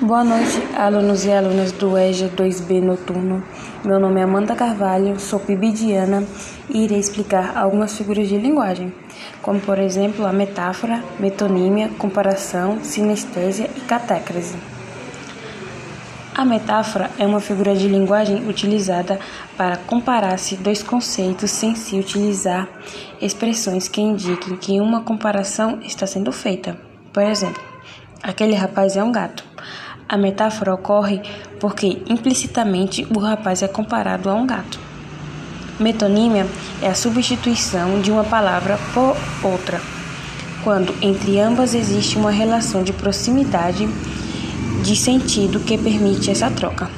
Boa noite, alunos e alunas do EJA 2B Noturno. Meu nome é Amanda Carvalho, sou pibidiana e irei explicar algumas figuras de linguagem, como por exemplo a metáfora, metonímia, comparação, sinestésia e catécrase. A metáfora é uma figura de linguagem utilizada para comparar-se dois conceitos sem se utilizar expressões que indiquem que uma comparação está sendo feita. Por exemplo, aquele rapaz é um gato. A metáfora ocorre porque implicitamente o rapaz é comparado a um gato. Metonímia é a substituição de uma palavra por outra, quando entre ambas existe uma relação de proximidade de sentido que permite essa troca.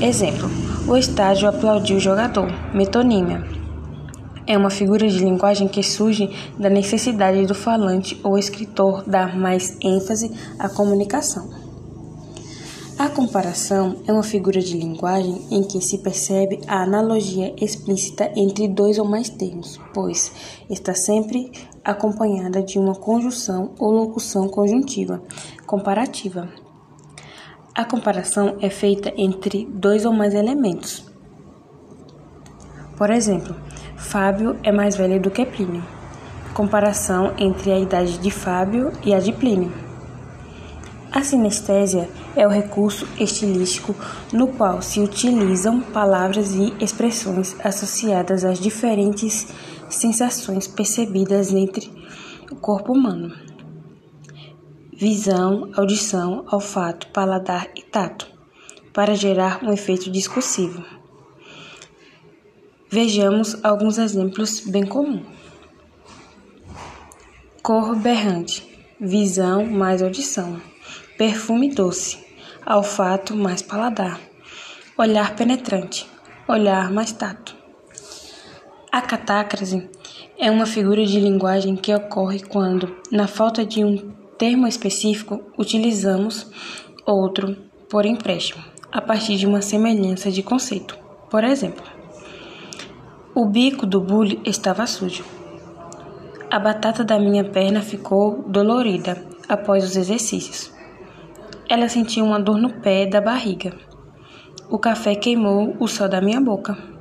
Exemplo: o estádio aplaudiu o jogador. Metonímia é uma figura de linguagem que surge da necessidade do falante ou escritor dar mais ênfase à comunicação. A comparação é uma figura de linguagem em que se percebe a analogia explícita entre dois ou mais termos, pois está sempre acompanhada de uma conjunção ou locução conjuntiva comparativa. A comparação é feita entre dois ou mais elementos. Por exemplo, Fábio é mais velho do que Plínio. Comparação entre a idade de Fábio e a de Plínio. A sinestésia é o recurso estilístico no qual se utilizam palavras e expressões associadas às diferentes sensações percebidas entre o corpo humano. Visão, audição, olfato, paladar e tato, para gerar um efeito discursivo. Vejamos alguns exemplos bem comuns. Cor berrante, visão mais audição perfume doce, olfato mais paladar, olhar penetrante, olhar mais tato. A catácrase é uma figura de linguagem que ocorre quando, na falta de um termo específico, utilizamos outro por empréstimo, a partir de uma semelhança de conceito. Por exemplo, o bico do bule estava sujo. A batata da minha perna ficou dolorida após os exercícios. Ela sentiu uma dor no pé da barriga. O café queimou o céu da minha boca.